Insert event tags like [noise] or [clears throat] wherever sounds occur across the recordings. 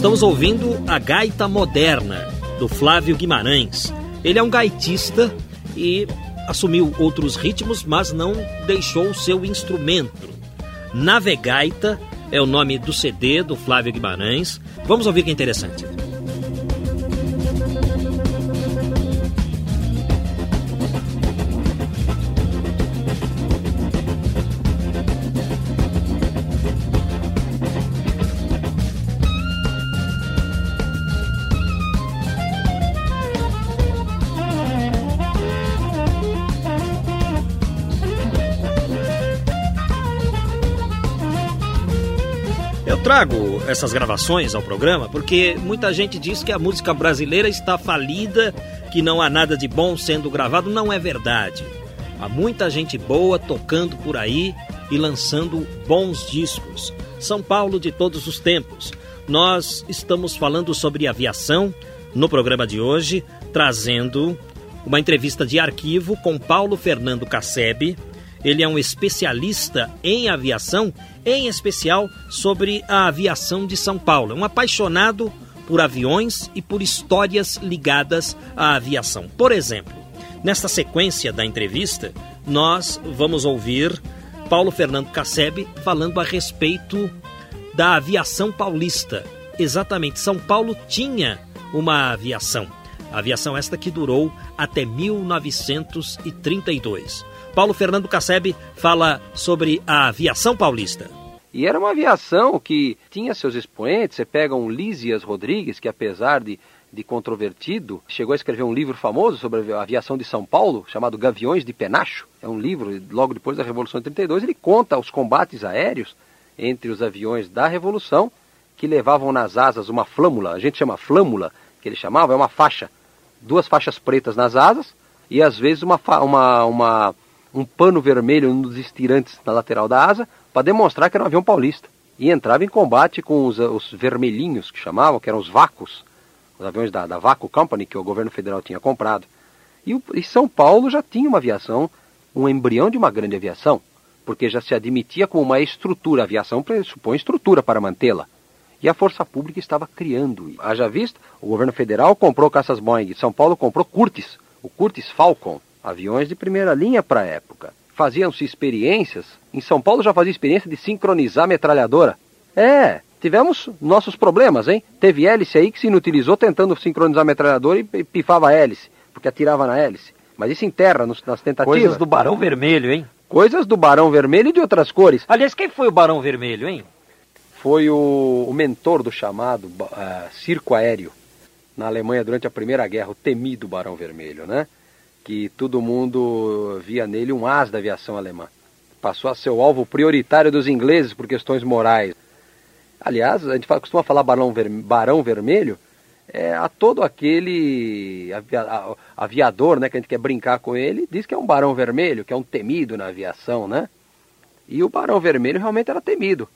Estamos ouvindo a Gaita Moderna, do Flávio Guimarães. Ele é um gaitista e assumiu outros ritmos, mas não deixou o seu instrumento. Navegaita é o nome do CD do Flávio Guimarães. Vamos ouvir que é interessante. Trago essas gravações ao programa porque muita gente diz que a música brasileira está falida, que não há nada de bom sendo gravado. Não é verdade. Há muita gente boa tocando por aí e lançando bons discos. São Paulo de todos os tempos. Nós estamos falando sobre aviação no programa de hoje, trazendo uma entrevista de arquivo com Paulo Fernando Cassebe, ele é um especialista em aviação, em especial sobre a aviação de São Paulo. É um apaixonado por aviões e por histórias ligadas à aviação. Por exemplo, nesta sequência da entrevista, nós vamos ouvir Paulo Fernando Cassebe falando a respeito da aviação paulista. Exatamente, São Paulo tinha uma aviação. A aviação esta que durou até 1932. Paulo Fernando Cassebe fala sobre a aviação paulista. E era uma aviação que tinha seus expoentes. Você pega um Lísias Rodrigues, que apesar de, de controvertido, chegou a escrever um livro famoso sobre a aviação de São Paulo, chamado Gaviões de Penacho. É um livro, logo depois da Revolução de 32, ele conta os combates aéreos entre os aviões da Revolução, que levavam nas asas uma flâmula, a gente chama flâmula, que ele chamava, é uma faixa, duas faixas pretas nas asas, e às vezes uma, uma, uma um pano vermelho nos estirantes na lateral da asa para demonstrar que era um avião paulista. E entrava em combate com os, os vermelhinhos, que chamavam, que eram os Vacos, os aviões da, da Vaco Company, que o governo federal tinha comprado. E, e São Paulo já tinha uma aviação, um embrião de uma grande aviação, porque já se admitia como uma estrutura. A aviação pressupõe estrutura para mantê-la. E a força pública estava criando. Haja vista, o governo federal comprou caças Boeing, São Paulo comprou Curtis, o Curtis Falcon, aviões de primeira linha para a época. Faziam-se experiências, em São Paulo já fazia experiência de sincronizar metralhadora. É, tivemos nossos problemas, hein? Teve hélice aí que se inutilizou tentando sincronizar a metralhadora e pifava a hélice, porque atirava na hélice. Mas isso em terra, nos, nas tentativas. Coisas do Barão Vermelho, hein? Coisas do Barão Vermelho e de outras cores. Aliás, quem foi o Barão Vermelho, hein? Foi o, o mentor do chamado uh, circo aéreo na Alemanha durante a Primeira Guerra, o temido Barão Vermelho, né? Que todo mundo via nele um as da aviação alemã. Passou a ser o alvo prioritário dos ingleses por questões morais. Aliás, a gente costuma falar barão, ver, barão vermelho é, a todo aquele aviador, né, que a gente quer brincar com ele, diz que é um barão vermelho, que é um temido na aviação, né? E o barão vermelho realmente era temido.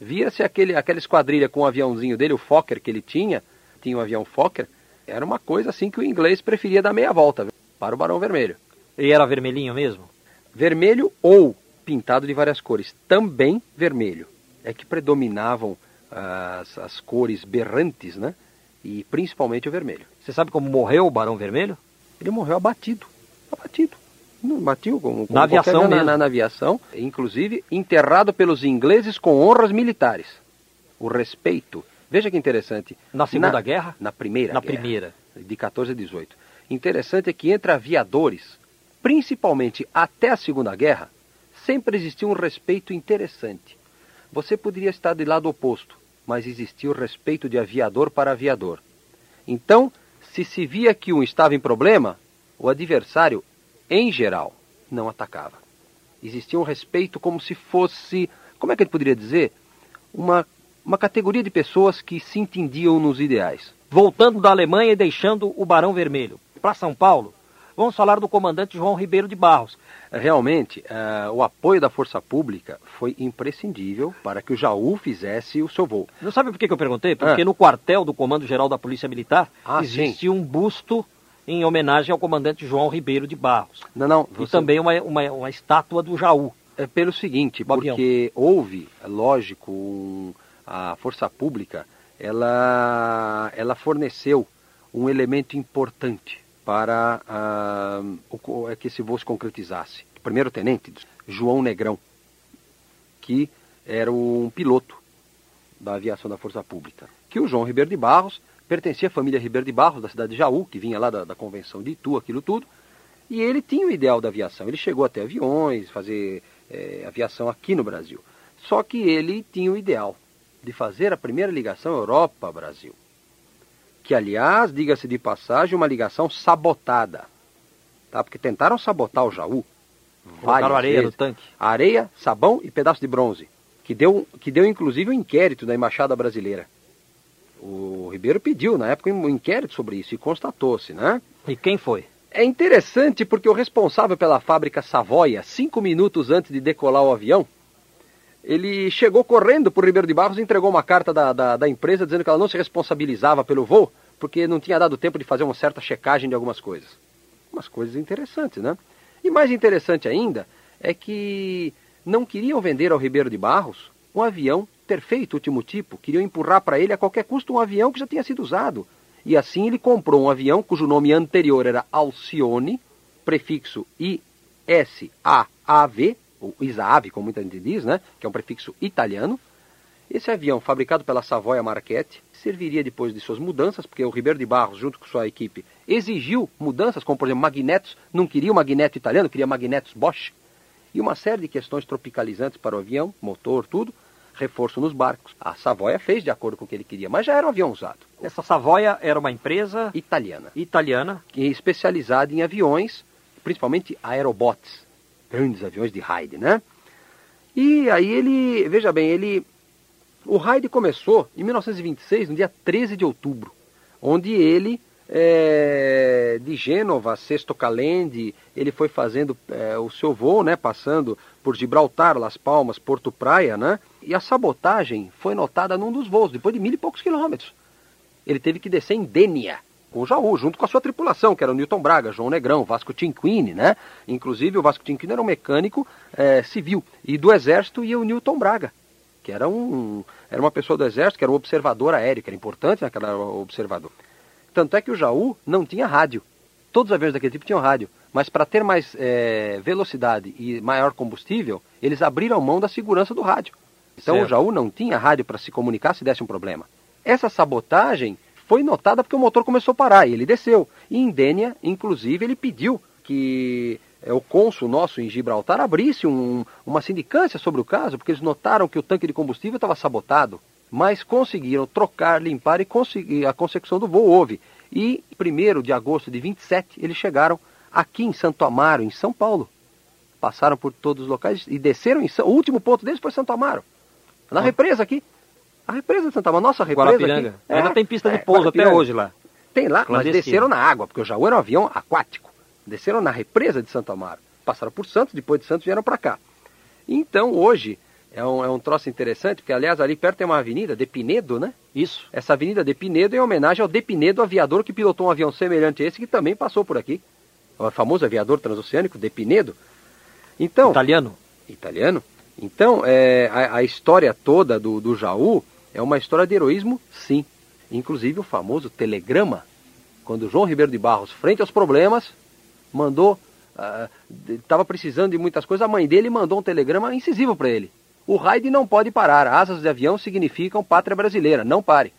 Via-se aquele, aquela esquadrilha com o aviãozinho dele, o Fokker que ele tinha, tinha um avião Fokker, era uma coisa assim que o inglês preferia dar meia volta para o Barão Vermelho. E era vermelhinho mesmo? Vermelho ou pintado de várias cores. Também vermelho. É que predominavam as, as cores berrantes, né? E principalmente o vermelho. Você sabe como morreu o Barão Vermelho? Ele morreu abatido. Abatido. Batiu como, como na aviação na, na, na, aviação, inclusive enterrado pelos ingleses com honras militares. O respeito. Veja que interessante. Na Segunda na, Guerra? Na Primeira Na guerra, Primeira. De 14 a 18 interessante é que entre aviadores, principalmente até a Segunda Guerra, sempre existiu um respeito interessante. você poderia estar do lado oposto, mas existia o respeito de aviador para aviador. Então, se se via que um estava em problema, o adversário, em geral, não atacava. Existia um respeito como se fosse, como é que ele poderia dizer? Uma, uma categoria de pessoas que se entendiam nos ideais. Voltando da Alemanha e deixando o Barão Vermelho para São Paulo, vamos falar do comandante João Ribeiro de Barros. Realmente, uh, o apoio da Força Pública foi imprescindível para que o Jaú fizesse o seu voo. Não sabe por que, eu perguntei? Porque ah. no quartel do Comando Geral da Polícia Militar ah, existe um busto em homenagem ao comandante João Ribeiro de Barros. Não, não. Você... E também uma, uma, uma, estátua do Jaú. É pelo seguinte, porque houve, é lógico, a Força Pública, ela, ela forneceu um elemento importante para uh, que esse voo se concretizasse. O primeiro tenente, João Negrão, que era um piloto da aviação da Força Pública. Que o João Ribeiro de Barros pertencia à família Ribeiro de Barros, da cidade de Jaú, que vinha lá da, da convenção de Itu, aquilo tudo. E ele tinha o ideal da aviação. Ele chegou até aviões, fazer é, aviação aqui no Brasil. Só que ele tinha o ideal de fazer a primeira ligação Europa-Brasil que aliás, diga-se de passagem, uma ligação sabotada. Tá? Porque tentaram sabotar o Jaú. Colocaram areia vezes. no tanque. Areia, sabão e pedaço de bronze. Que deu, que deu inclusive um inquérito da Embaixada Brasileira. O Ribeiro pediu na época um inquérito sobre isso e constatou-se, né? E quem foi? É interessante porque o responsável pela fábrica Savoia, cinco minutos antes de decolar o avião, ele chegou correndo por Ribeiro de Barros e entregou uma carta da, da, da, empresa dizendo que ela não se responsabilizava pelo voo, porque não tinha dado tempo de fazer uma certa checagem de algumas coisas. Umas coisas interessantes, né? E mais interessante ainda é que não queriam vender ao Ribeiro de Barros um avião perfeito, último tipo, queriam empurrar para ele a qualquer custo um avião que já tinha sido usado. E assim ele comprou um avião cujo nome anterior era Alcione, prefixo ISAAV, ou Isaave, como muita gente diz, né, que é um prefixo italiano. Esse avião, fabricado pela Savoia Marchetti, serviria depois de suas mudanças, porque o Ribeiro de Barros, junto com sua equipe, exigiu mudanças, como por exemplo magnetos, não queria o magneto italiano, queria magnetos Bosch, e uma série de questões tropicalizantes para o avião, motor, tudo, reforço nos barcos. A Savoia fez de acordo com o que ele queria, mas já era um avião usado. Essa Savoia era uma empresa italiana, italiana, que é especializada em aviões, principalmente aerobots, grandes aviões de Hyde, né? E aí ele, veja bem, ele, o Hyde começou em 1926, no dia 13 de outubro, onde ele, é, de Gênova a Sesto Calende, ele foi fazendo é, o seu voo, né, passando por Gibraltar, Las Palmas, Porto Praia, né? E a sabotagem foi notada num dos voos, depois de mil e poucos quilômetros. Ele teve que descer em Denia, com o Jaú, junto com a sua tripulação, que era o Newton Braga, João Negrão, Vasco Tinquini, né? Inclusive o Vasco Tinquini era um mecânico é, civil, e do Exército ia o Newton Braga, que era, um, era uma pessoa do Exército, que era um observador aéreo, que era importante naquela observador. Tanto é que o Jaú não tinha rádio. Todos os aviões daquele tipo tinham rádio. Mas para ter mais é, velocidade e maior combustível, eles abriram mão da segurança do rádio. Então certo. o Jaú não tinha rádio para se comunicar se desse um problema. Essa sabotagem foi notada porque o motor começou a parar e ele desceu. E em Dênia, inclusive, ele pediu que é, o cônsul nosso em Gibraltar abrisse um, uma sindicância sobre o caso, porque eles notaram que o tanque de combustível estava sabotado. Mas conseguiram trocar, limpar e conseguir, a consecução do voo houve. E 1 de agosto de 27, eles chegaram aqui em Santo Amaro, em São Paulo. Passaram por todos os locais e desceram em São... O último ponto deles foi Santo Amaro. Na represa aqui. A represa de Santa Maria, nossa represa Guarapiranga. Aqui, é, Ainda tem pista de é, pouso até hoje lá. Tem lá, mas desceram na água, porque o Jaú era um avião aquático. Desceram na represa de Santa Amaro. Passaram por Santos, depois de Santos vieram para cá. Então hoje é um, é um troço interessante, porque aliás ali perto tem uma avenida, de Pinedo, né? Isso. Essa avenida de Pinedo é em homenagem ao De Pinedo, aviador que pilotou um avião semelhante a esse, que também passou por aqui. O famoso aviador transoceânico, De Pinedo. Então, italiano. Italiano. Então, é, a, a, história toda do, do Jaú é uma história de heroísmo, sim. Inclusive o famoso telegrama, quando João Ribeiro de Barros, frente aos problemas, mandou. Estava uh, precisando de muitas coisas, a mãe dele mandou um telegrama incisivo para ele. O raid não pode parar. Asas de avião significam pátria brasileira. Não pare.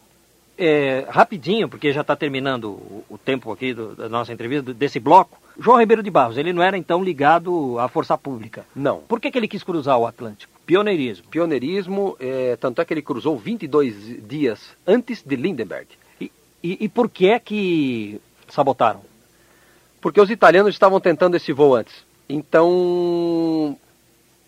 É, rapidinho, porque já está terminando o, o, tempo aqui do, da nossa entrevista, desse bloco. João Ribeiro de Barros, ele não era então ligado à força pública. Não. Por que, que ele quis cruzar o Atlântico? Pioneirismo. Pioneirismo, é, tanto é que ele cruzou 22 dias antes de Lindenberg. E, e, e por que é que sabotaram? Porque os italianos estavam tentando esse voo antes. Então,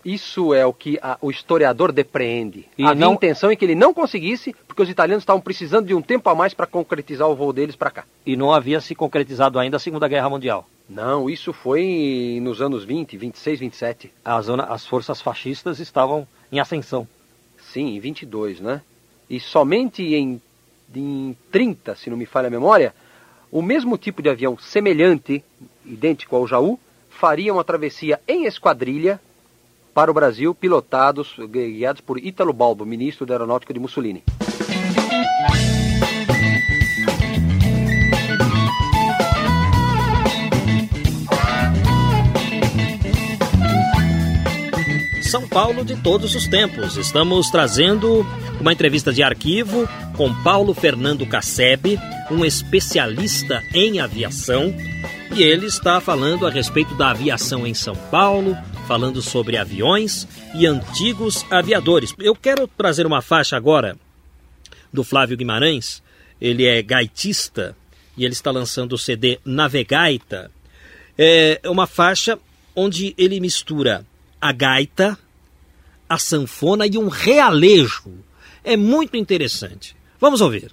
isso é o que a, o historiador depreende. E Havia não- intenção em que ele não conseguisse, porque os italianos estavam precisando de um tempo a mais para concretizar o voo deles para cá. E não havia se concretizado ainda a Segunda Guerra Mundial. Não, isso foi nos anos 20, 26, 27. A zona, as forças fascistas estavam em ascensão. Sim, em 22, né? E somente em, em 30, se não me falha a memória, o mesmo tipo de avião semelhante, idêntico ao Jaú, faria uma travessia em esquadrilha para o Brasil, pilotados, guiados por Ítalo Balbo, ministro da Aeronáutica de Mussolini. São Paulo de todos os tempos. Estamos trazendo uma entrevista de arquivo com Paulo Fernando Cassebe, um especialista em aviação, e ele está falando a respeito da aviação em São Paulo, falando sobre aviões e antigos aviadores. Eu quero trazer uma faixa agora do Flávio Guimarães. Ele é gaitista e ele está lançando o CD Navegaita. É uma faixa onde ele mistura a gaita, a sanfona e um realejo. É muito interessante. Vamos ouvir.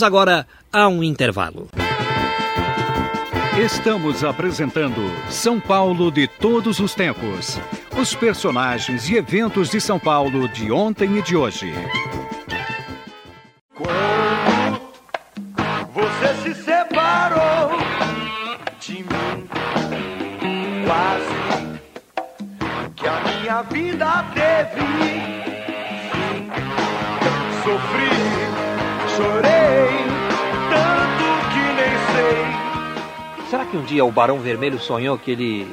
Vamos agora a um intervalo. Estamos apresentando São Paulo de todos os tempos. Os personagens e eventos de São Paulo de ontem e de hoje. Será que um dia o Barão Vermelho sonhou que ele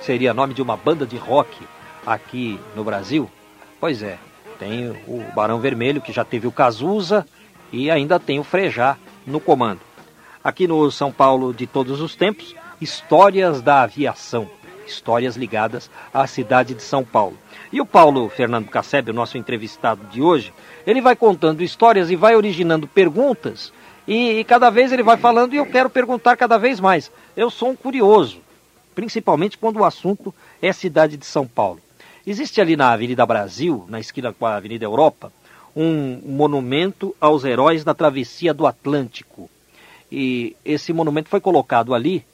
seria nome de uma banda de rock aqui no Brasil? Pois é, tem o Barão Vermelho que já teve o Cazuza e ainda tem o Frejá no comando. Aqui no São Paulo de todos os tempos, histórias da aviação, histórias ligadas à cidade de São Paulo. E o Paulo Fernando Cassebe, o nosso entrevistado de hoje, ele vai contando histórias e vai originando perguntas e, e cada vez ele vai falando e eu quero perguntar cada vez mais. Eu sou um curioso, principalmente quando o assunto é a cidade de São Paulo. Existe ali na Avenida Brasil, na esquina com a Avenida Europa, um monumento aos heróis da travessia do Atlântico. E esse monumento foi colocado ali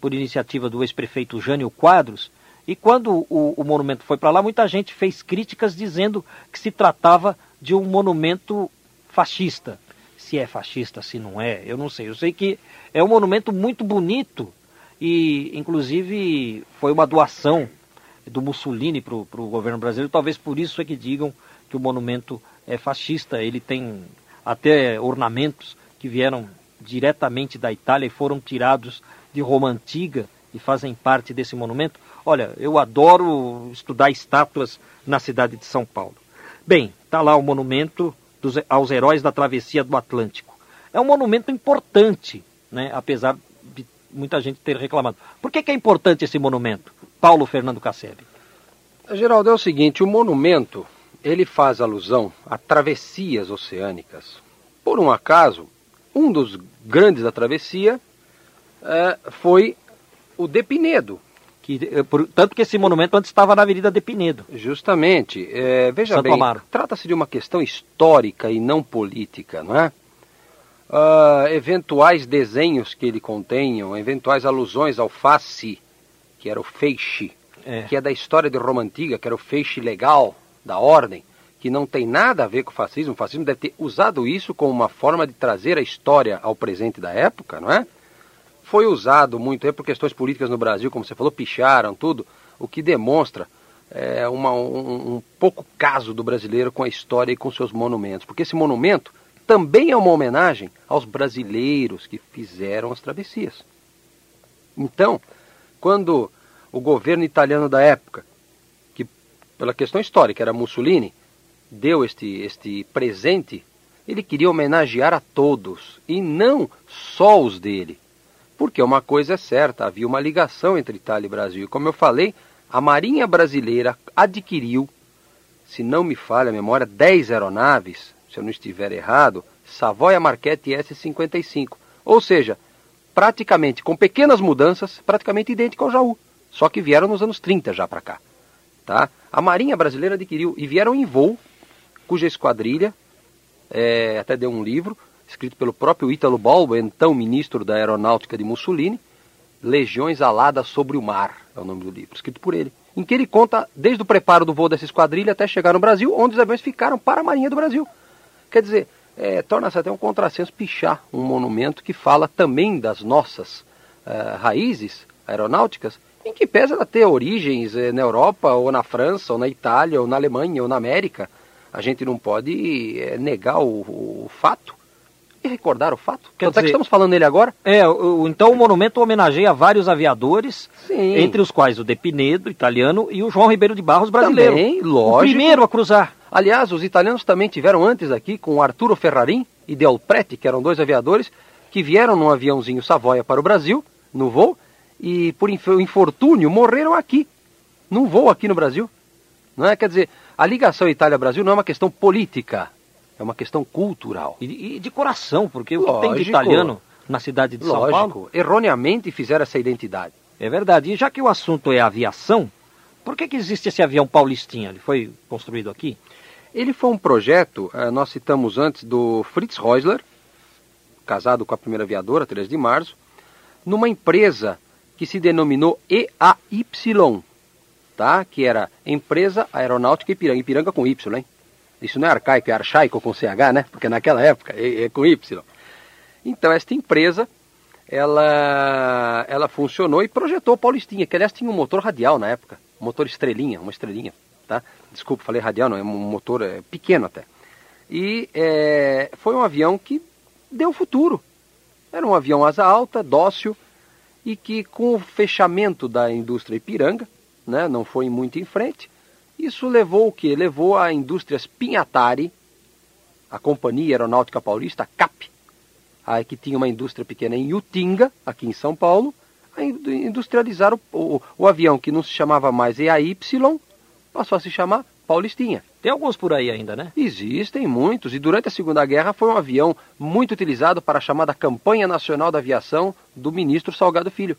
por iniciativa do ex-prefeito Jânio Quadros. E quando o, o monumento foi para lá, muita gente fez críticas dizendo que se tratava de um monumento fascista. Se é fascista, se não é, eu não sei. Eu sei que é um monumento muito bonito e, inclusive, foi uma doação do Mussolini para o governo brasileiro. Talvez por isso é que digam que o monumento é fascista. Ele tem até ornamentos que vieram diretamente da Itália e foram tirados de Roma Antiga e fazem parte desse monumento. Olha, eu adoro estudar estátuas na cidade de São Paulo. Bem, está lá o monumento dos, aos heróis da travessia do Atlântico. É um monumento importante, né, apesar de muita gente ter reclamado. Por que, que é importante esse monumento? Paulo Fernando Cassebe. Geraldo, é o seguinte, o monumento, ele faz alusão a travessias oceânicas. Por um acaso, um dos grandes da travessia é, foi o de Pinedo, Que, eh, por- tanto que esse monumento antes estava na Avenida de Pinedo. Justamente. É, veja Santo bem, trata-se de uma questão histórica e não política, não é? Ah, eventuais desenhos que ele contenham, eventuais alusões ao face, que era o feixe, É. que é da história de Roma Antiga, que era o feixe legal da ordem, que não tem nada a ver com o fascismo. O fascismo deve ter usado isso como uma forma de trazer a história ao presente da época, não é? Foi usado muito aí por questões políticas no Brasil, como você falou, picharam tudo, o que demonstra é, uma- um, um pouco caso do brasileiro com a história e com seus monumentos. Porque esse monumento também é uma homenagem aos brasileiros que fizeram as travessias. Então, quando o governo italiano da época, que pela questão histórica era Mussolini, deu este, este presente, ele queria homenagear a todos e não só os dele. Porque uma coisa é certa, havia uma ligação entre Itália e Brasil. E como eu falei, a Marinha Brasileira adquiriu, se não me falha a memória, 10 aeronaves, se eu não estiver errado, Savoia Marquette S-55. Ou seja, praticamente, com pequenas mudanças, praticamente idêntico ao Jaú. Só que vieram nos anos 30 já para cá. Tá? A Marinha Brasileira adquiriu e vieram em voo, cuja esquadrilha, é, até deu um livro, escrito pelo próprio Ítalo Balbo, então ministro da Aeronáutica de Mussolini, Legiões Aladas sobre o Mar, é o nome do livro, escrito por ele, em que ele conta desde o preparo do voo dessa esquadrilha até chegar no Brasil, onde os aviões ficaram para a Marinha do Brasil. Quer dizer, é, torna-se até um contrassenso pichar um monumento que fala também das nossas eh, raízes aeronáuticas, em que pesa ela ter origens eh, na Europa, ou na França, ou na Itália, ou na Alemanha, ou na América. A gente não pode eh, negar o, o fato e recordar o fato. Quer Tanto é que dizer- estamos falando nele agora. É, o- o- então o monumento homenageia vários aviadores, Sim. entre os quais o De Pinedo, italiano, e o João Ribeiro de Barros, brasileiro. Também, O lógico. primeiro a cruzar. Aliás, os italianos também tiveram antes aqui com o Arturo Ferrarin e Del Prete, que eram dois aviadores, que vieram num aviãozinho Savoia para o Brasil, no voo, e por inf- infortúnio morreram aqui, num voo aqui no Brasil. Não é? Quer dizer, a ligação Itália-Brasil não é uma questão política, é uma questão cultural. E, e de coração, porque o que tem de Lógico. italiano na cidade de São Paulo Lógico, erroneamente fizeram essa identidade. é verdade. E já que o assunto é aviação, por que, que existe esse avião Paulistinha? Ele foi construído aqui? Ele foi um projeto, eh, nós citamos antes, do Fritz Reusler, casado com a primeira aviadora, 13 de março, numa empresa que se denominou EAY, tá? que era Empresa Aeronáutica Ipiranga, Ipiranga com Y, hein? Isso não é arcaico, é archaico com CH, né? Porque naquela época é, é com Y. Então, esta empresa, ela, ela funcionou e projetou Paulistinha, que aliás tinha um motor radial na época, um motor estrelinha, uma estrelinha, tá? Desculpa, falei radial, não, é um motor é, pequeno até. E é, foi um avião que deu futuro. Era um avião asa alta, dócil, e que com o fechamento da indústria Ipiranga, né, não foi muito em frente, isso levou o quê? Levou a indústrias Pinhatari, a Companhia Aeronáutica Paulista, a CAP, aí que tinha uma indústria pequena em Utinga, aqui em São Paulo, a in- industrializar o, o, o avião que não se chamava mais EAY, passou a se chamar Paulistinha. Tem alguns por aí ainda, né? Existem muitos, e durante a Segunda Guerra foi um avião muito utilizado para a chamada Campanha Nacional da Aviação do ministro Salgado Filho.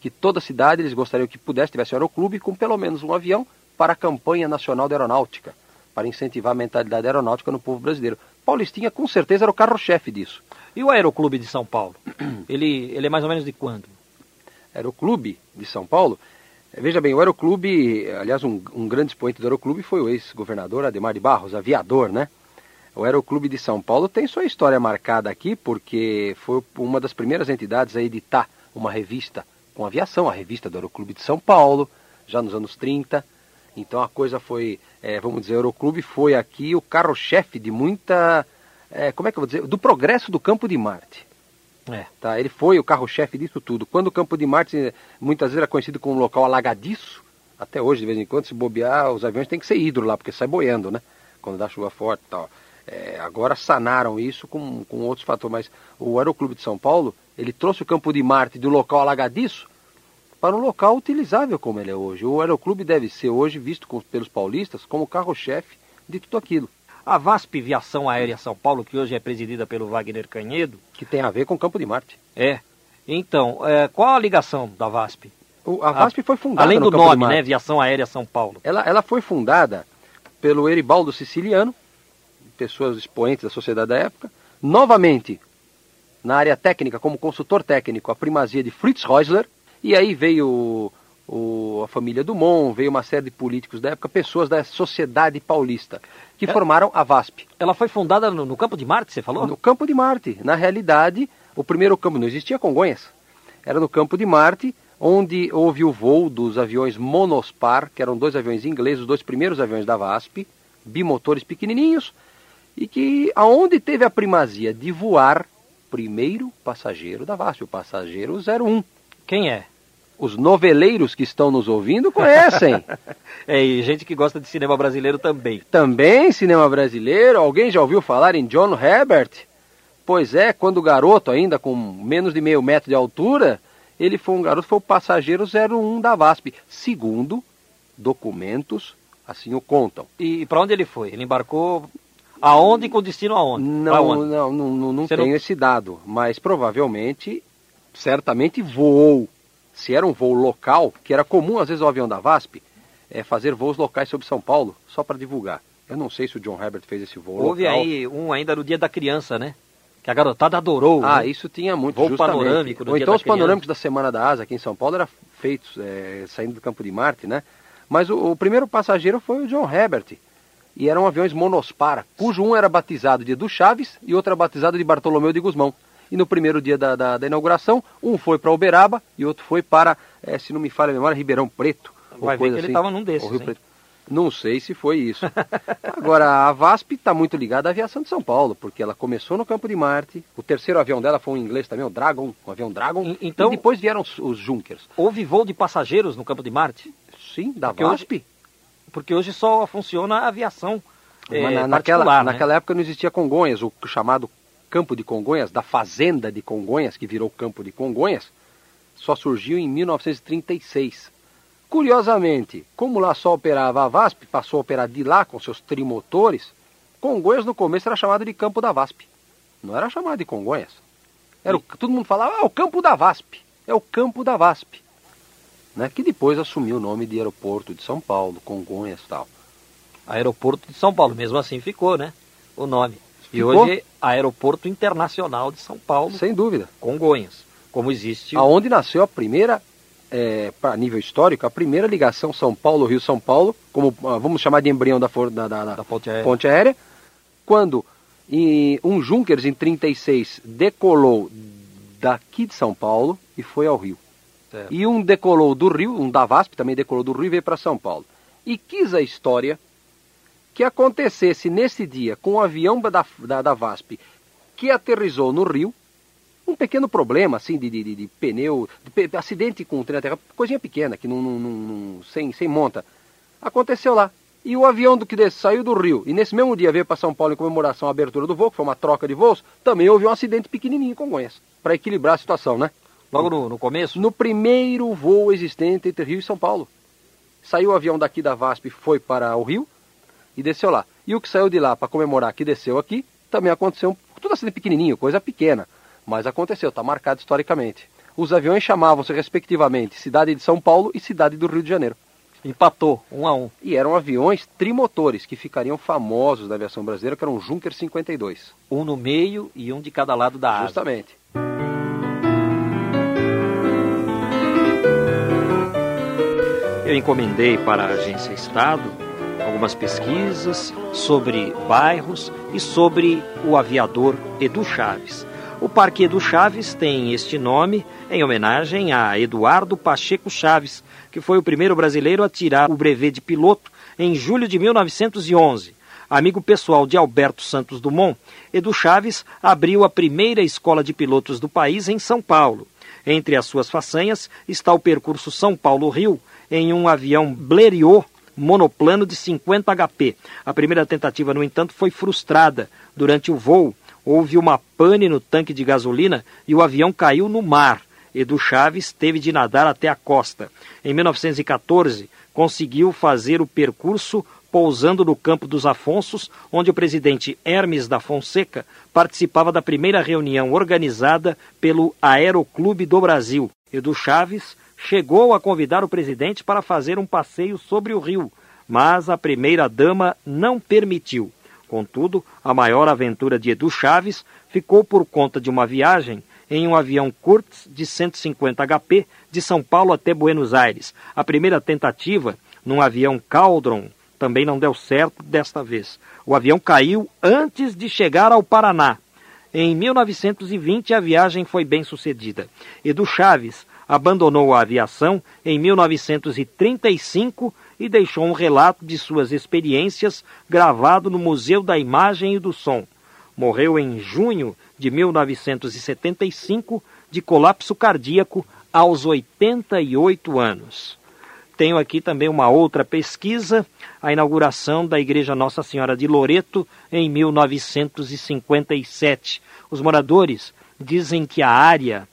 Que toda cidade eles gostariam que pudesse, tivesse um aeroclube com pelo menos um avião para a Campanha Nacional da Aeronáutica, para incentivar a mentalidade aeronáutica no povo brasileiro. Paulistinha com certeza era o carro-chefe disso. E o Aeroclube de São Paulo? [clears throat] ele, ele é mais ou menos de quando? Aeroclube de São Paulo. eh, Veja bem, o Aeroclube, aliás, um, um grande expoente do Aeroclube foi o ex-governador Ademar de Barros, aviador, né? O Aeroclube de São Paulo tem sua história marcada aqui porque foi uma das primeiras entidades a editar uma revista com aviação, a revista do Aeroclube de São Paulo, já nos anos 30. Então a coisa foi, eh, vamos dizer, o Aeroclube foi aqui o carro-chefe de muita, eh, como é que eu vou dizer, do progresso do campo de Marte. É. Tá? Ele foi o carro-chefe disso tudo. Quando o Campo de Marte muitas vezes era conhecido como um local alagadiço, até hoje, de vez em quando, se bobear, os aviões têm que ser hidro lá, porque sai boiando, né? Quando dá chuva forte e tal. É, agora sanaram isso com, com outros fatores, mas o Aeroclube de São Paulo, ele trouxe o Campo de Marte do local alagadiço para um local utilizável como ele é hoje. O Aeroclube deve ser hoje visto com- pelos paulistas como o carro-chefe de tudo aquilo, A VASP Viação Aérea São Paulo, que hoje é presidida pelo Wagner Canhedo, que tem a ver com o Campo de Marte. é. Então, é, qual a ligação da VASP? O- A VASP foi fundada Além no do de nome, né? Aviação Aérea São Paulo. Ela, ela foi fundada pelo Eribaldo Siciliano, pessoas expoentes da sociedade da época. Novamente, na área técnica, como consultor técnico, a primazia de Fritz Reusler. E aí veio o- a família Dumont, veio uma série de políticos da época, pessoas da sociedade paulista, que É. formaram a VASP. Ela foi fundada no, no Campo de Marte, você falou? No campo de Marte. Na realidade, o primeiro campo não existia Congonhas. Era no campo de Marte, onde houve o voo dos aviões Monospar, que eram dois aviões ingleses, os dois primeiros aviões da VASP, bimotores pequenininhos, e que aonde teve a primazia de voar primeiro passageiro da VASP, o passageiro 01. Quem é? Os noveleiros que estão nos ouvindo conhecem. [laughs] É, e gente que gosta de cinema brasileiro também. Também cinema brasileiro. Alguém já ouviu falar em John Herbert? Pois é, quando garoto, ainda com menos de meio metro de altura, ele foi um garoto, foi o passageiro 01 da VASP. Segundo documentos, assim o contam. E para onde ele foi? Ele embarcou aonde e com destino aonde? Não, onde? não, não, não, não tenho não- esse dado, mas provavelmente, certamente voou. Se era um voo local, que era comum às vezes o avião da VASP, é fazer voos locais sobre São Paulo, só para divulgar. Eu não sei se o John Herbert fez esse voo Houve local. aí um ainda no dia da criança, né? Que a garotada adorou. Ah, né? isso tinha muito, Voo justamente. panorâmico no Ou dia então da os panorâmicos da Semana da Asa aqui em São Paulo eram feitos é, saindo do campo de Marte, né? Mas o, o primeiro passageiro foi o John Herbert. E eram aviões monospara, cujo um era batizado de Edu Chaves e outro era batizado de Bartolomeu de Guzmão. E no primeiro dia da, da- da inauguração, um foi para Uberaba e outro foi para, é, se não me falha a memória, Ribeirão Preto. ou Vai ver coisa que ele assim. tava num desses, Ou Rio hein? Preto. Não sei se foi isso. [laughs] Agora, a VASP está muito ligada à aviação de São Paulo, porque ela começou no Campo de Marte. O terceiro avião dela foi um inglês também, o Dragon, um avião Dragon. E- então- E depois vieram os, os Junkers. Houve voo de passageiros no Campo de Marte? Sim, da Porque hoje- VASP. Porque hoje só funciona a aviação é, Mas na- naquela, né? naquela época não existia Congonhas, o chamado Campo de Congonhas, da Fazenda de Congonhas, que virou Campo de Congonhas, só surgiu em 1936. Curiosamente, como lá só operava a VASP, passou a operar de lá com seus trimotores, Congonhas no começo era chamado de Campo da VASP. Não era chamado de Congonhas. Era o, todo mundo falava, ah, o Campo da VASP. É o Campo da VASP. Né? Que depois assumiu o nome de Aeroporto de São Paulo, Congonhas e tal. Aeroporto de São Paulo, mesmo assim ficou, né? O nome. E Ficou? hoje Aeroporto Internacional de São Paulo, Sem dúvida. Congonhas. Como existe aonde nasceu a primeira, é, para nível histórico, a primeira ligação São Paulo-Rio-São Paulo, como ah, vamos chamar de embrião da, for- da- da- da da ponte aérea. ponte aérea, quando em, um Junkers em 36 decolou daqui de São Paulo e foi ao Rio. Certo. E um decolou do Rio, um da VASP também decolou do Rio e veio para São Paulo. E quis a história que acontecesse nesse dia com o avião da, da, da VASP que aterrizou no Rio, um pequeno problema assim de, de, de- pneu, de acidente com o trem terra, coisinha pequena, que não, não- não- sem, sem monta. Aconteceu lá. E o avião do que des- saiu do Rio e nesse mesmo dia veio para São Paulo em comemoração à abertura do voo, que foi uma troca de voos, também houve um acidente pequenininho em Congonhas, para equilibrar a situação, né? Logo no, no começo? No primeiro voo existente entre Rio e São Paulo. Saiu o avião daqui da VASP, foi para o Rio e desceu lá. E o que saiu de lá para comemorar que desceu aqui, também aconteceu, tudo assim pequenininho, coisa pequena, mas aconteceu, está marcado historicamente. Os aviões chamavam-se respectivamente Cidade de São Paulo e Cidade do Rio de Janeiro. Empatou, um a um. E eram aviões trimotores que ficariam famosos da aviação brasileira, que eram Junker 52. Um no meio e um de cada lado da asa. Justamente. Eu encomendei para a Agência Estado algumas pesquisas sobre bairros e sobre o aviador Edu Chaves. O Parque Edu Chaves tem este nome em homenagem a Eduardo Pacheco Chaves, que foi o primeiro brasileiro a tirar o brevet de piloto em julho de 1911. Amigo pessoal de Alberto Santos Dumont, Edu Chaves abriu a primeira escola de pilotos do país em São Paulo. Entre as suas façanhas está o percurso São Paulo-Rio em um avião Blériot monoplano de 50 HP. A primeira tentativa, no entanto, foi frustrada. Durante o voo, houve uma pane no tanque de gasolina e o avião caiu no mar. Edu Chaves teve de nadar até a costa. Em 1914, conseguiu fazer o percurso pousando no Campo dos Afonsos, onde o presidente Hermes da Fonseca participava da primeira reunião organizada pelo Aeroclube do Brasil. Edu Chaves chegou a convidar o presidente para fazer um passeio sobre o rio, mas a primeira-dama não permitiu. Contudo, a maior aventura de Edu Chaves ficou por conta de uma viagem em um avião Kurtz de 150 HP de São Paulo até Buenos Aires. A primeira tentativa, num avião Caldron, também não deu certo desta vez. O avião caiu antes de chegar ao Paraná. Em 1920, a viagem foi bem sucedida. Edu Chaves abandonou a aviação em 1935 e deixou um relato de suas experiências gravado no Museu da Imagem e do Som. Morreu em junho de 1975 de colapso cardíaco aos 88 anos. Tenho aqui também uma outra pesquisa, a inauguração da Igreja Nossa Senhora de Loreto em 1957. Os moradores dizem que a área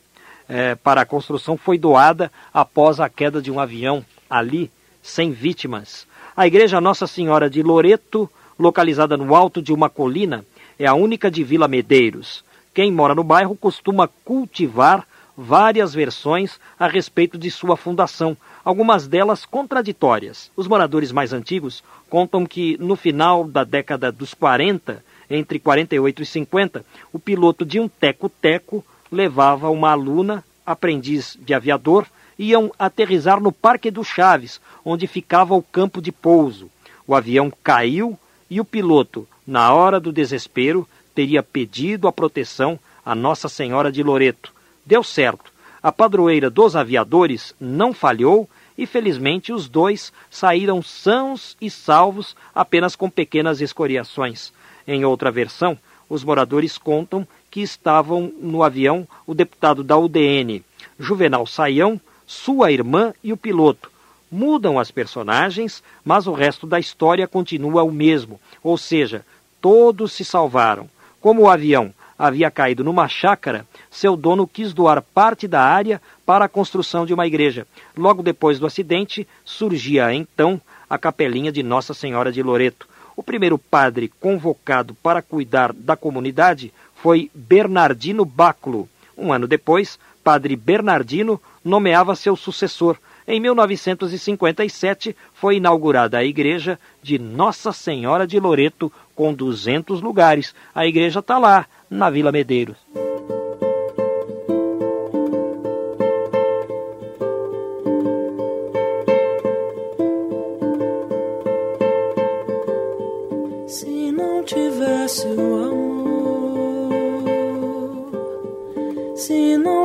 eh, para a construção foi doada após a queda de um avião ali, sem vítimas. A Igreja Nossa Senhora de Loreto, localizada no alto de uma colina, é a única de Vila Medeiros. Quem mora no bairro costuma cultivar várias versões a respeito de sua fundação, algumas delas contraditórias. Os moradores mais antigos contam que no final da década dos 40, entre 48 e 50, o piloto de um teco-teco levava uma aluna, aprendiz de aviador, iam aterrizar no Parque do Chaves, onde ficava o campo de pouso. O avião caiu e o piloto, na hora do desespero, teria pedido a proteção a Nossa Senhora de Loreto. Deu certo. A padroeira dos aviadores não falhou e felizmente os dois saíram sãos e salvos apenas com pequenas escoriações. Em outra versão, os moradores contam que estavam no avião o deputado da UDN, Juvenal Saião, sua irmã e o piloto. Mudam as personagens, mas o resto da história continua o mesmo, ou seja, todos se salvaram. Como o avião havia caído numa chácara, seu dono quis doar parte da área para a construção de uma igreja. Logo depois do acidente, surgia então a capelinha de Nossa Senhora de Loreto. O primeiro padre convocado para cuidar da comunidade foi Bernardino Báculo. Um ano depois, padre Bernardino nomeava seu sucessor. Em 1957 foi inaugurada a igreja de Nossa Senhora de Loreto, com 200 lugares. A igreja está lá, na Vila Medeiros.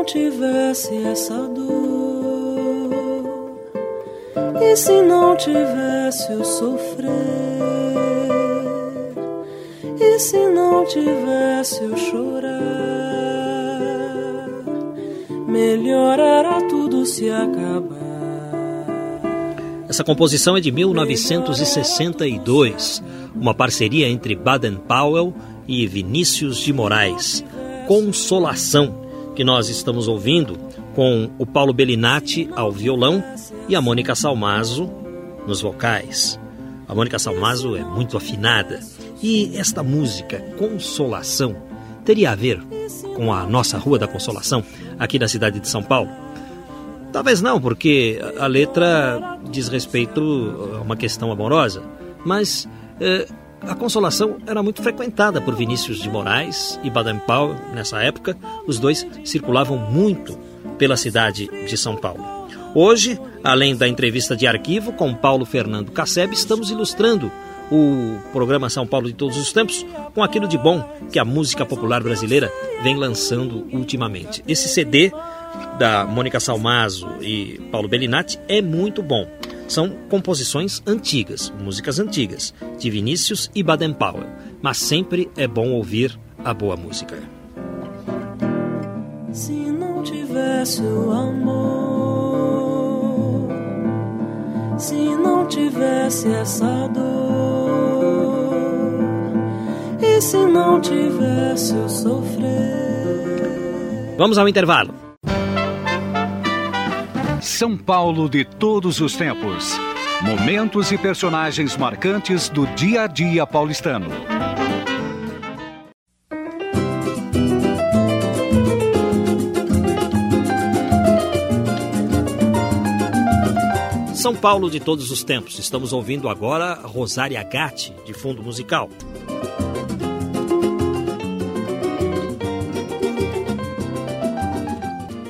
Não tivesse essa dor, e se não tivesse o sofrer, e se não tivesse o chorar, melhor era tudo se acabar. Essa composição é de 1962, uma parceria entre Baden Powell e Vinícius de Moraes. Consolação, que nós estamos ouvindo com o Paulo Bellinati ao violão e a Mônica Salmazo nos vocais. A Mônica Salmazo é muito afinada e esta música, Consolação, teria a ver com a nossa Rua da Consolação, aqui na cidade de São Paulo? Talvez não, porque a letra diz respeito a uma questão amorosa, mas eh, a Consolação era muito frequentada por Vinícius de Moraes e Baden Powell nessa época. Os dois circulavam muito pela cidade de São Paulo. Hoje, além da entrevista de arquivo com Paulo Fernando Casseb, estamos ilustrando o programa São Paulo de Todos os Tempos com aquilo de bom que a música popular brasileira vem lançando ultimamente. Esse CD da Mônica Salmazo e Paulo Bellinati é muito bom. São composições antigas, músicas antigas, de Vinícius e Baden Powell, mas sempre é bom ouvir a boa música. Se não tivesse o amor, se não tivesse essa dor, e se não tivesse o sofrer. Vamos ao intervalo. São Paulo de todos os tempos. Momentos e personagens marcantes do dia a dia paulistano. São Paulo de todos os tempos. Estamos ouvindo agora Rosária Gatti, de fundo musical.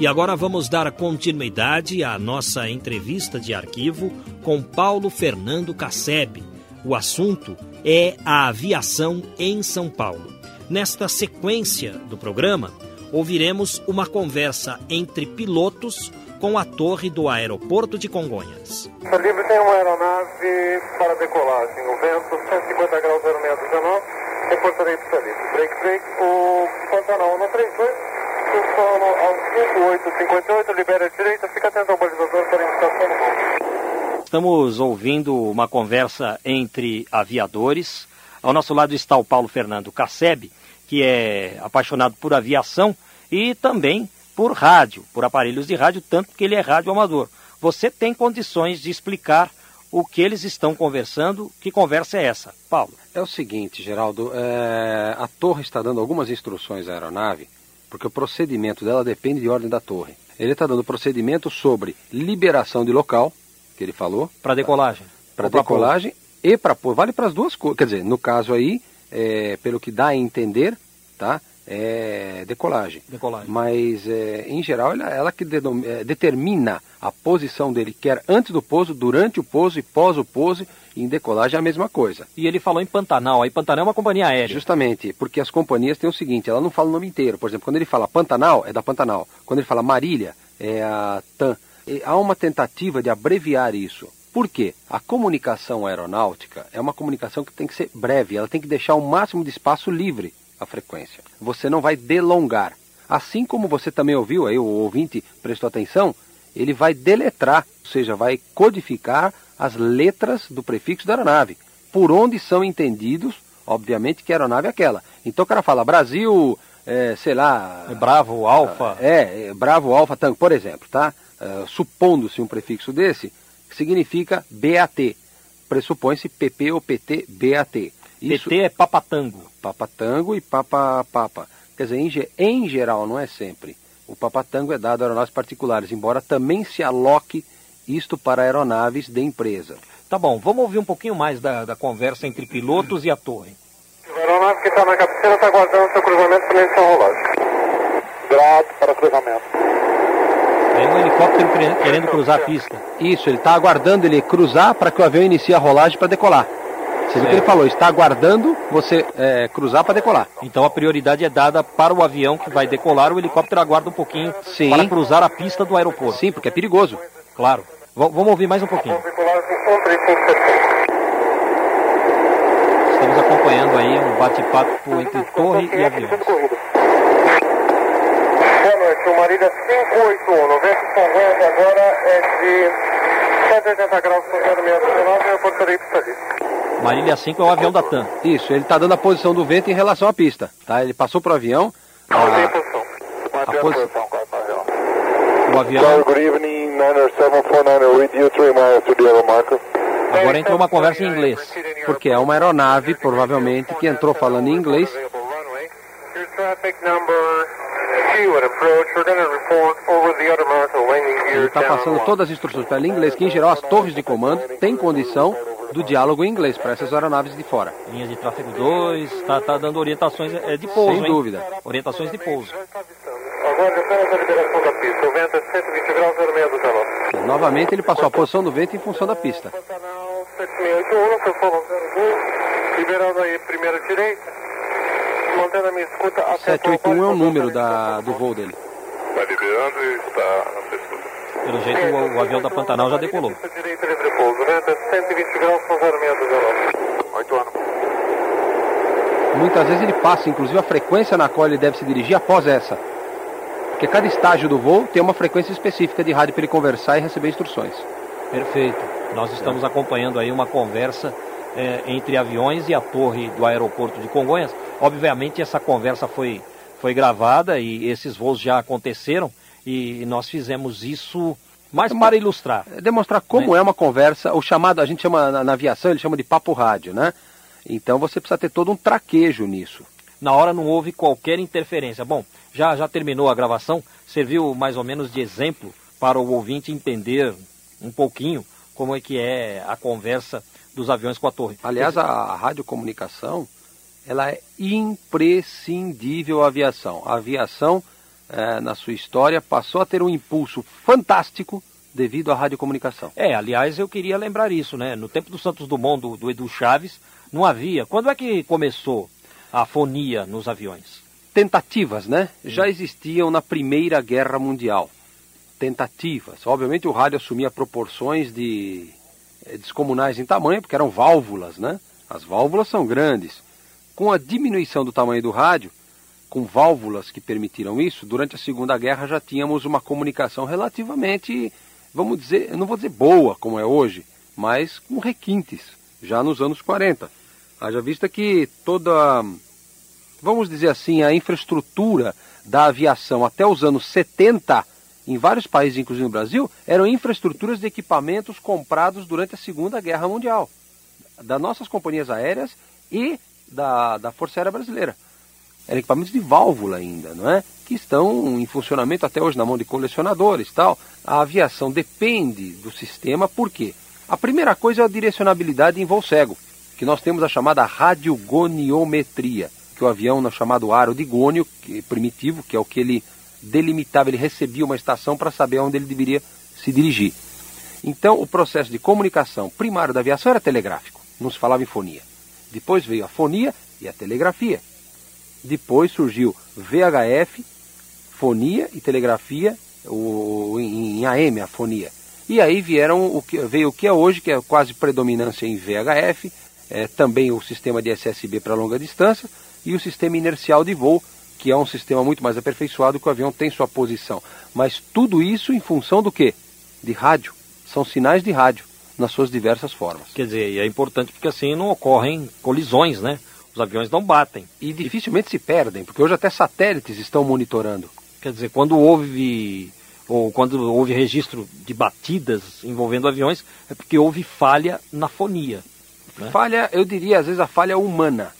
E agora vamos dar continuidade à nossa entrevista de arquivo com Paulo Fernando Casseb. O assunto é a aviação em São Paulo. Nesta sequência do programa, ouviremos uma conversa entre pilotos com a torre do aeroporto de Congonhas. Livre tem uma aeronave para decolagem. O vento 150 graus 0619. Reportarei para ali. Break, break. O Pantanal 138 ao 5858, libera a direita, fica atento ao balizador para indicação no Estamos ouvindo uma conversa entre aviadores. Ao nosso lado está o Paulo Fernando Casseb, que é apaixonado por aviação e também por rádio, por aparelhos de rádio, tanto que ele é rádio amador. Você tem condições de explicar o que eles estão conversando? Que conversa é essa, Paulo? É o seguinte, Geraldo, é... a torre está dando algumas instruções à aeronave porque o procedimento dela depende de ordem da torre. Ele está dando procedimento sobre liberação de local, que ele falou. Para decolagem. Para decolagem e para pôr. Vale para as duas coisas. Quer dizer, no caso aí, é, pelo que dá a entender, tá? É decolagem. Decolagem. Mas, é, em geral, ela, ela que é, determina a posição dele, quer antes do pouso, durante o pouso e pós o pouso em decolagem é a mesma coisa. E ele falou em Pantanal. Aí Pantanal é uma companhia aérea. Justamente, porque as companhias têm o seguinte, ela não fala o nome inteiro. Por exemplo, quando ele fala Pantanal, é da Pantanal. Quando ele fala Marília, é a TAM. E há uma tentativa de abreviar isso. Por quê? A comunicação aeronáutica é uma comunicação que tem que ser breve, ela tem que deixar o máximo de espaço livre a frequência. Você não vai delongar. Assim como você também ouviu, aí o ouvinte prestou atenção, ele vai deletrar, ou seja, vai codificar as letras do prefixo da aeronave, por onde são entendidos, obviamente, que a aeronave é aquela. Então o cara fala Brasil, é, sei lá. É bravo, Alfa. É, é Bravo, Alfa, Tango, por exemplo, tá? É, Supondo-se um prefixo desse, significa BAT. Pressupõe-se PP ou PT, BAT. Isso, PT é papatango. Papatango e papa papa. Quer dizer, em, em geral, não é sempre. O papatango é dado a aeronaves particulares, embora também se aloque isto para aeronaves de empresa. Tá bom, vamos ouvir um pouquinho mais da, da conversa entre pilotos e a torre. A aeronave que está na cabeceira está aguardando seu cruzamento para iniciar a rolagem. Grado para cruzamento. Tem um helicóptero querendo cruzar a pista. Isso, ele está aguardando ele cruzar para que o avião inicie a rolagem para decolar. Você viu que ele falou, está aguardando você é, cruzar para decolar. Então a prioridade é dada para o avião que vai decolar, o helicóptero aguarda um pouquinho Sim. para cruzar a pista do aeroporto. Sim, porque é perigoso. Claro. V vamos ouvir mais um pouquinho. Estamos acompanhando aí um bate-papo entre torre e aviões. Boa noite, o Marília 581. O vento Congonhas agora é de 180 graus com 0619 e eu portarei para ali. Marília 5 é o avião da TAM. Isso, ele está dando a posição do vento em relação à pista. Tá? Ele passou para o avião. A, a, a posição. O avião. Good evening, Niner 749, read you 3 miles to the other marker. Agora entrou uma conversa em inglês. Porque é uma aeronave, provavelmente, que entrou falando em inglês. Ele está passando todas as instruções para em inglês, que em geral as torres de comando têm condição do diálogo em inglês para essas aeronaves de fora. Linha de tráfego 2, está tá dando orientações é, de pouso, Sem hein? dúvida. Orientações de pouso. Novamente ele passou a posição do vento em função da pista. Pantanal 7681, seu Paulo 02, liberando aí primeira direita, mantendo a minha escuta até 781 é o número da, do voo dele. Está liberando e está na. Pelo jeito o, o avião da Pantanal já decolou. Pista direita livre pouso. O vento é 120 graus com 06 do calor. 8 anos. Muitas vezes ele passa, inclusive, a frequência na qual ele deve se dirigir após essa. Porque cada estágio do voo tem uma frequência específica de rádio para ele conversar e receber instruções. Perfeito. Nós estamos acompanhando aí uma conversa é, entre aviões e a torre do aeroporto de Congonhas. Obviamente essa conversa foi, foi gravada e esses voos já aconteceram e nós fizemos isso mais para ilustrar. É demonstrar como Né? é uma conversa, o chamado, a gente chama na, na aviação, ele chama de papo rádio, né? Então você precisa ter todo um traquejo nisso. Na hora não houve qualquer interferência. Bom, já, já terminou a gravação, serviu mais ou menos de exemplo para o ouvinte entender um pouquinho como é que é a conversa dos aviões com a torre. Aliás, a, radiocomunicação ela é imprescindível à aviação. A aviação, é, na sua história, passou a ter um impulso fantástico devido à radiocomunicação. É, aliás, eu queria lembrar isso, né? No tempo do Santos Dumont, do, do Edu Chaves, não havia. Quando é que começou a fonia nos aviões? Tentativas, né? Já existiam na Primeira Guerra Mundial. Tentativas. Obviamente o rádio assumia proporções de eh, descomunais em tamanho, porque eram válvulas, né? As válvulas são grandes. Com a diminuição do tamanho do rádio, com válvulas que permitiram isso, durante a Segunda Guerra já tínhamos uma comunicação relativamente, vamos dizer, não vou dizer boa como é hoje, mas com requintes, já nos anos 40. Haja vista que toda, vamos dizer assim, a infraestrutura da aviação até os anos 70, em vários países, inclusive no Brasil, eram infraestruturas de equipamentos comprados durante a Segunda Guerra Mundial, das nossas companhias aéreas e da, da Força Aérea Brasileira. Eram equipamentos de válvula ainda, não é? Que estão em funcionamento até hoje na mão de colecionadores tal. A aviação depende do sistema, por quê? A primeira coisa é a direcionabilidade em voo cego, que nós temos a chamada radiogoniometria, que o avião, no chamado aro de gônio, que é primitivo, que é o que ele delimitava, ele recebia uma estação para saber onde ele deveria se dirigir. Então, o processo de comunicação primário da aviação era telegráfico, não se falava em fonia. Depois veio a fonia e a telegrafia. Depois surgiu VHF, fonia e telegrafia, o, em, em AM, a fonia. E aí vieram o que, veio o que é hoje, que é quase predominância em VHF, é, também o sistema de SSB para longa distância e o sistema inercial de voo, que é um sistema muito mais aperfeiçoado que o avião tem sua posição. Mas tudo isso em função do quê? De rádio. São sinais de rádio nas suas diversas formas. Quer dizer, e é importante porque assim não ocorrem colisões, né? Os aviões não batem. E dificilmente se perdem, porque hoje até satélites estão monitorando. Quer dizer, quando houve ou quando houve registro de batidas envolvendo aviões, é porque houve falha na fonia. Né? Falha, eu diria, às vezes a falha humana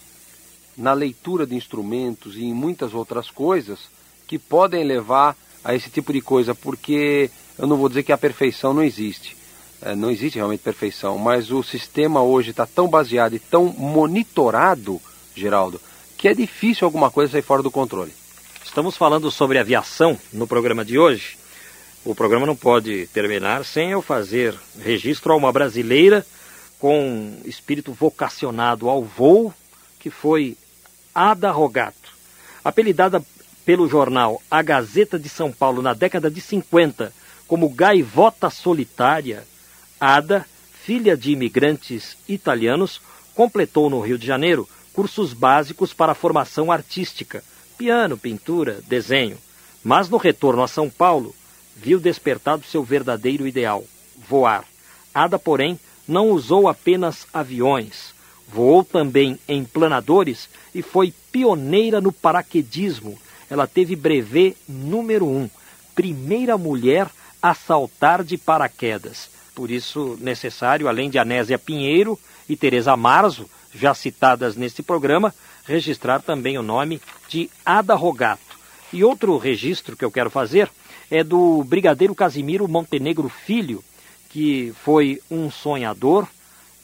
na leitura de instrumentos e em muitas outras coisas que podem levar a esse tipo de coisa, porque eu não vou dizer que a perfeição não existe. É, não existe realmente perfeição, mas o sistema hoje está tão baseado e tão monitorado, Geraldo, que é difícil alguma coisa sair fora do controle. Estamos falando sobre aviação no programa de hoje. O programa não pode terminar sem eu fazer registro a uma brasileira com espírito vocacionado ao voo, que foi Ada Rogato. Apelidada pelo jornal A Gazeta de São Paulo na década de 50 como gaivota solitária, Ada, filha de imigrantes italianos, completou no Rio de Janeiro cursos básicos para a formação artística, piano, pintura, desenho. Mas no retorno a São Paulo, viu despertado seu verdadeiro ideal, voar. Ada, porém, não usou apenas aviões. Voou também em planadores e foi pioneira no paraquedismo. Ela teve brevet número um, primeira mulher a saltar de paraquedas. Por isso, necessário, além de Anésia Pinheiro e Teresa Marzo, já citadas neste programa, registrar também o nome de Ada Rogato. E outro registro que eu quero fazer é do Brigadeiro Casimiro Montenegro Filho, que foi um sonhador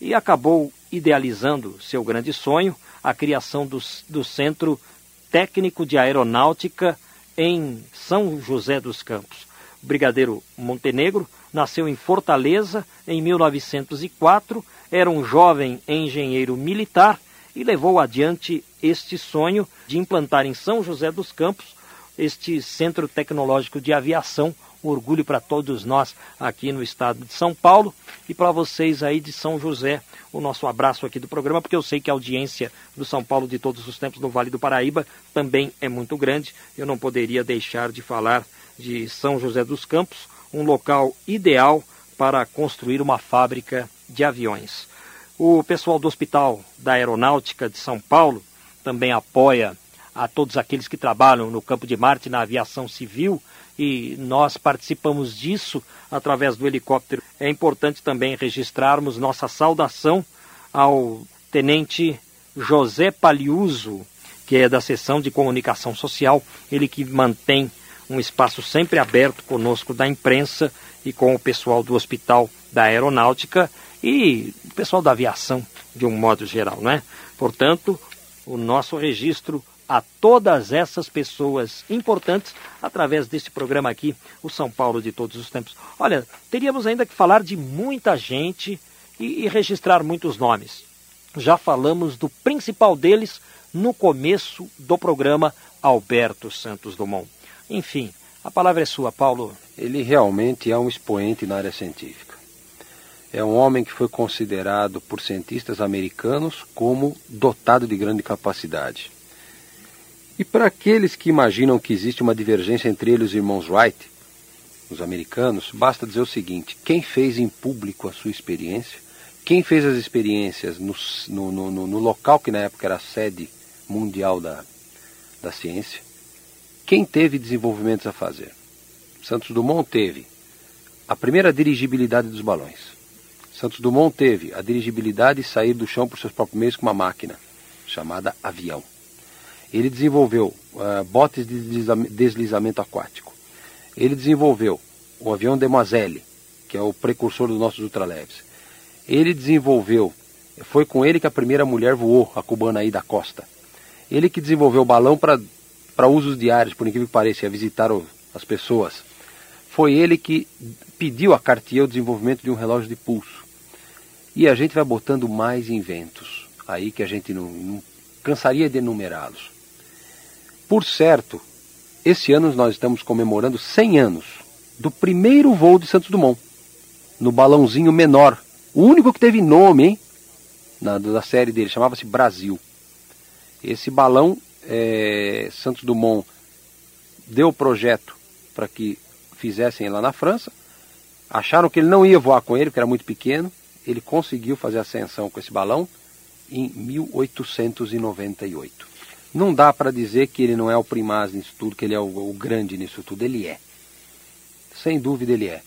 e acabou idealizando seu grande sonho, a criação do, do Centro Técnico de Aeronáutica em São José dos Campos. O Brigadeiro Montenegro nasceu em Fortaleza em 1904, era um jovem engenheiro militar e levou adiante este sonho de implantar em São José dos Campos este Centro Tecnológico de Aviação. Orgulho para todos nós aqui no estado de São Paulo e para vocês aí de São José. O nosso abraço aqui do programa, porque eu sei que a audiência do São Paulo de todos os tempos no Vale do Paraíba também é muito grande. Eu não poderia deixar de falar de São José dos Campos, um local ideal para construir uma fábrica de aviões. O pessoal do Hospital da Aeronáutica de São Paulo também apoia a todos aqueles que trabalham no campo de Marte na aviação civil e nós participamos disso através do helicóptero. É importante também registrarmos nossa saudação ao tenente José Paliuso, que é da seção de comunicação social, ele que mantém um espaço sempre aberto conosco da imprensa e com o pessoal do Hospital da aeronáutica e o pessoal da aviação, de um modo geral, não é? Portanto, o nosso registro a todas essas pessoas importantes através deste programa aqui, o São Paulo de todos os tempos. Olha, teríamos ainda que falar de muita gente e, e registrar muitos nomes. Já falamos do principal deles no começo do programa Alberto Santos Dumont. Enfim, a palavra é sua, Paulo. Ele realmente é um expoente na área científica. É um homem que foi considerado por cientistas americanos como dotado de grande capacidade. E para aqueles que imaginam que existe uma divergência entre ele e os irmãos Wright, os americanos, basta dizer o seguinte: quem fez em público a sua experiência, quem fez as experiências no, no, no, no local que na época era a sede mundial da, da ciência, quem teve desenvolvimentos a fazer? Santos Dumont teve a primeira dirigibilidade dos balões. Santos Dumont teve a dirigibilidade de sair do chão por seus próprios meios com uma máquina chamada avião. Ele desenvolveu uh, botes de deslizamento aquático. Ele desenvolveu o avião Demoiselle, que é o precursor dos nossos ultraleves. Ele desenvolveu, foi com ele que a primeira mulher voou, a cubana aí da Costa. Ele que desenvolveu o balão para usos diários, por incrível que pareça, a visitar o, as pessoas. Foi ele que pediu a Cartier o desenvolvimento de um relógio de pulso. E a gente vai botando mais inventos aí que a gente não, não cansaria de enumerá-los. Por certo, esse ano nós estamos comemorando 100 anos do primeiro voo de Santos Dumont, no balãozinho menor, o único que teve nome, hein? Na, da série dele, chamava-se Brasil. Esse balão, é, Santos Dumont deu o projeto para que fizessem lá na França. Acharam que ele não ia voar com ele, porque era muito pequeno. Ele conseguiu fazer ascensão com esse balão em 1898. Não dá para dizer que ele não é o primaz nisso tudo, que ele é o, o grande nisso tudo. Ele é. Sem dúvida ele é.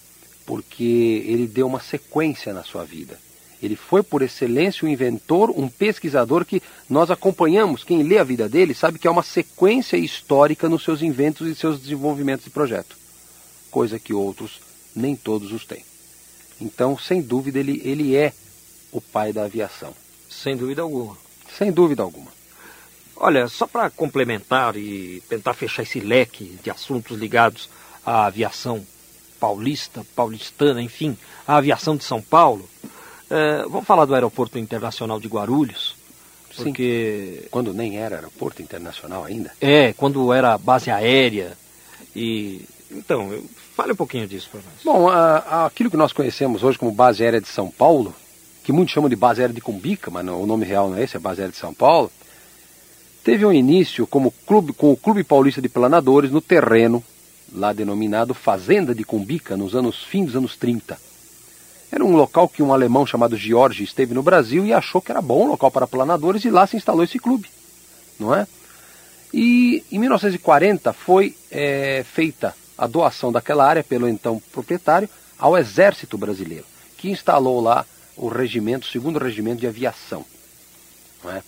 Porque ele deu uma sequência na sua vida. Ele foi, por excelência, um inventor, um pesquisador que nós acompanhamos. Quem lê a vida dele sabe que é uma sequência histórica nos seus inventos e seus desenvolvimentos de projeto. Coisa que outros, nem todos os têm. Então, sem dúvida, ele, ele é o pai da aviação. Sem dúvida alguma. Sem dúvida alguma. Olha, só para complementar e tentar fechar esse leque de assuntos ligados à aviação paulista, paulistana, enfim, à aviação de São Paulo, é, vamos falar do Aeroporto Internacional de Guarulhos. Porque. Sim. Quando nem era aeroporto internacional ainda? É, quando era base aérea. E. Então, fale um pouquinho disso para nós. Bom, a, aquilo que nós conhecemos hoje como base aérea de São Paulo, que muitos chamam de base aérea de Cumbica, mas não, o nome real não é esse, é base aérea de São Paulo, teve um início como clube, com o Clube Paulista de Planadores no terreno, lá denominado Fazenda de Cumbica, nos anos fim dos anos 30. Era um local que um alemão chamado George esteve no Brasil e achou que era bom local para planadores e lá se instalou esse clube, não é? E em 1940 foi é, feita a doação daquela área pelo então proprietário ao Exército Brasileiro, que instalou lá o regimento, o segundo regimento de aviação. Não é?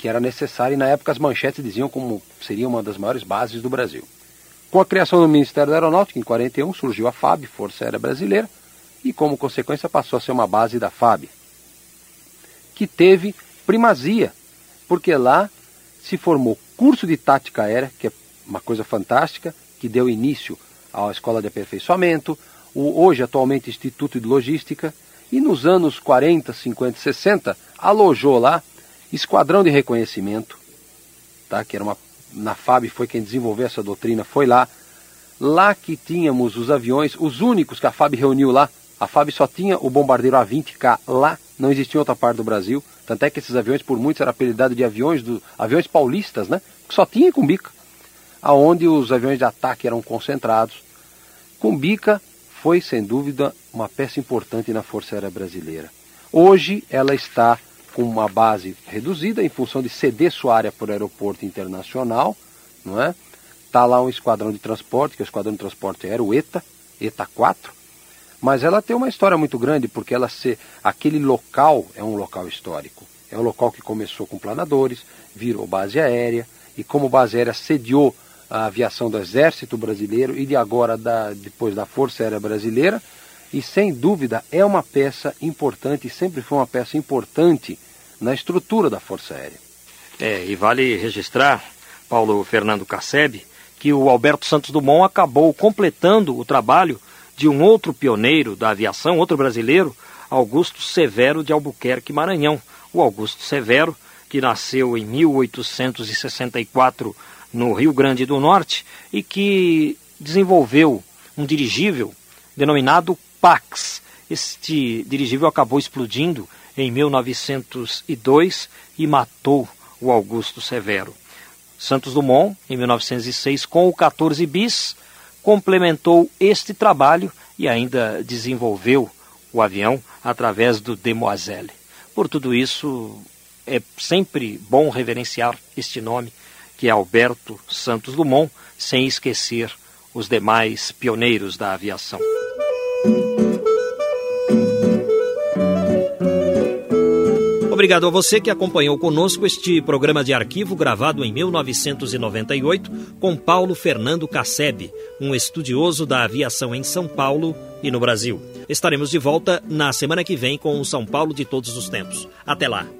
Que era necessário e na época as manchetes diziam como seria uma das maiores bases do Brasil. Com a criação do Ministério da Aeronáutica, em 41, surgiu a FAB, Força Aérea Brasileira, e como consequência passou a ser uma base da FAB, que teve primazia, porque lá se formou curso de tática aérea, que é uma coisa fantástica, que deu início à escola de aperfeiçoamento, o hoje atualmente Instituto de Logística, e nos anos 40, 50, 60 alojou lá Esquadrão de Reconhecimento, tá? que era uma, na FAB foi quem desenvolveu essa doutrina, foi lá. Lá que tínhamos os aviões, os únicos que a FAB reuniu lá, a FAB só tinha o bombardeiro A-20K lá, não existia outra parte do Brasil. Tanto é que esses aviões, por muitos, eram apelidados de aviões, do, aviões paulistas, né? Que só tinha Cumbica, aonde os aviões de ataque eram concentrados. Cumbica foi, sem dúvida, uma peça importante na Força Aérea Brasileira. Hoje ela está com uma base reduzida em função de ceder sua área o aeroporto internacional, não é? Está lá um esquadrão de transporte, que é o esquadrão de transporte aéreo, o ETA, ETA 4, mas ela tem uma história muito grande, porque ela se, aquele local é um local histórico. É um local que começou com planadores, virou base aérea, e como base aérea sediou a aviação do Exército Brasileiro e de agora da, depois da Força Aérea Brasileira, e sem dúvida é uma peça importante, sempre foi uma peça importante na estrutura da Força Aérea. É, e vale registrar, Paulo Fernando Casseb, que o Alberto Santos Dumont acabou completando o trabalho de um outro pioneiro da aviação, outro brasileiro, Augusto Severo de Albuquerque, Maranhão. O Augusto Severo, que nasceu em 1864 no Rio Grande do Norte e que desenvolveu um dirigível denominado Pax. Este dirigível acabou explodindo em 1902 e matou o Augusto Severo. Santos Dumont, em 1906, com o 14 bis, complementou este trabalho e ainda desenvolveu o avião através do Demoiselle. Por tudo isso, é sempre bom reverenciar este nome, que é Alberto Santos Dumont, sem esquecer os demais pioneiros da aviação. Obrigado a você que acompanhou conosco este programa de arquivo gravado em 1998 com Paulo Fernando Casseb, um estudioso da aviação em São Paulo e no Brasil. Estaremos de volta na semana que vem com o São Paulo de todos os tempos. Até lá!